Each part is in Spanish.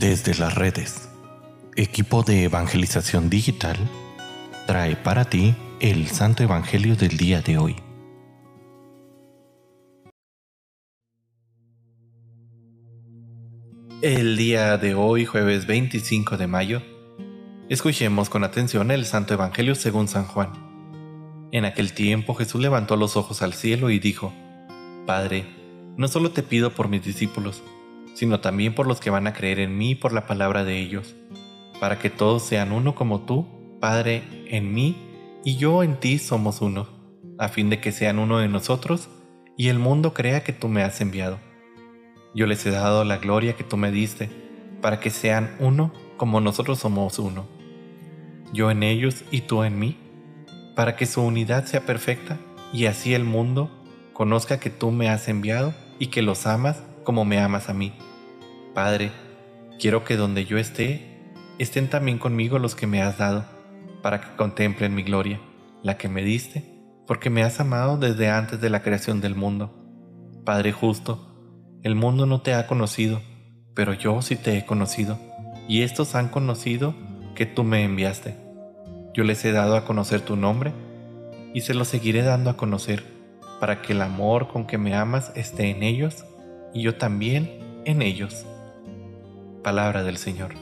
Desde las redes, equipo de evangelización digital trae para ti el Santo Evangelio del día de hoy. El día de hoy, jueves 25 de mayo, escuchemos con atención el Santo Evangelio según San Juan. En aquel tiempo Jesús levantó los ojos al cielo y dijo, Padre, no solo te pido por mis discípulos, sino también por los que van a creer en mí por la palabra de ellos, para que todos sean uno como tú, Padre, en mí y yo en ti somos uno, a fin de que sean uno de nosotros y el mundo crea que tú me has enviado. Yo les he dado la gloria que tú me diste, para que sean uno como nosotros somos uno. Yo en ellos y tú en mí, para que su unidad sea perfecta y así el mundo conozca que tú me has enviado y que los amas como me amas a mí. Padre, quiero que donde yo esté, estén también conmigo los que me has dado, para que contemplen mi gloria, la que me diste, porque me has amado desde antes de la creación del mundo. Padre justo, el mundo no te ha conocido, pero yo sí te he conocido, y estos han conocido que tú me enviaste. Yo les he dado a conocer tu nombre, y se lo seguiré dando a conocer, para que el amor con que me amas esté en ellos y yo también en ellos. Palabra del Señor.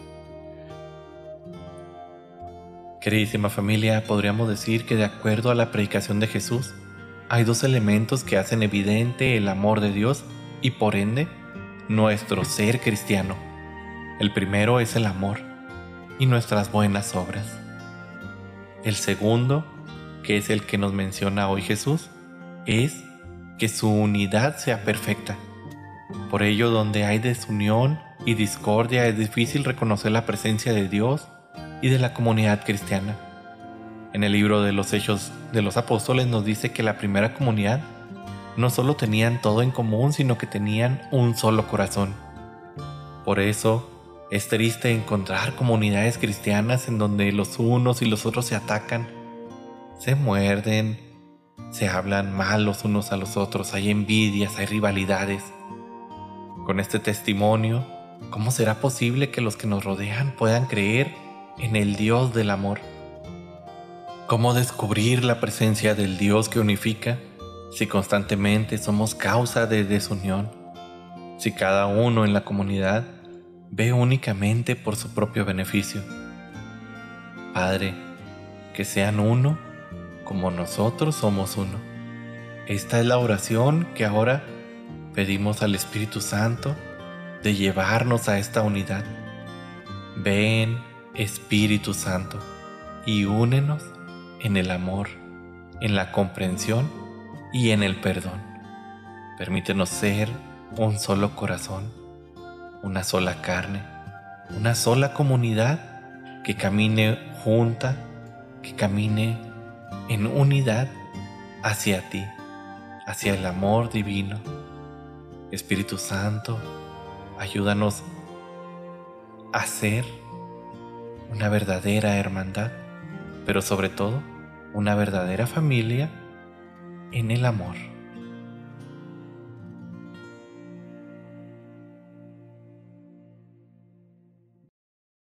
Queridísima familia, podríamos decir que de acuerdo a la predicación de Jesús, hay dos elementos que hacen evidente el amor de Dios y por ende nuestro ser cristiano. El primero es el amor y nuestras buenas obras. El segundo, que es el que nos menciona hoy Jesús, es que su unidad sea perfecta. Por ello, donde hay desunión y discordia, es difícil reconocer la presencia de Dios y de la comunidad cristiana. En el libro de los Hechos de los Apóstoles nos dice que la primera comunidad no solo tenían todo en común, sino que tenían un solo corazón. Por eso es triste encontrar comunidades cristianas en donde los unos y los otros se atacan, se muerden, se hablan mal los unos a los otros, hay envidias, hay rivalidades. Con este testimonio, ¿cómo será posible que los que nos rodean puedan creer en el Dios del amor? ¿Cómo descubrir la presencia del Dios que unifica si constantemente somos causa de desunión? Si cada uno en la comunidad ve únicamente por su propio beneficio. Padre, que sean uno como nosotros somos uno. Esta es la oración que ahora pedimos al Espíritu Santo de llevarnos a esta unidad. Ven, Espíritu Santo, y únenos en el amor, en la comprensión y en el perdón. Permítenos ser un solo corazón, una sola carne, una sola comunidad que camine junta, que camine en unidad hacia ti, hacia el amor divino Espíritu Santo, ayúdanos a ser una verdadera hermandad, pero sobre todo una verdadera familia en el amor.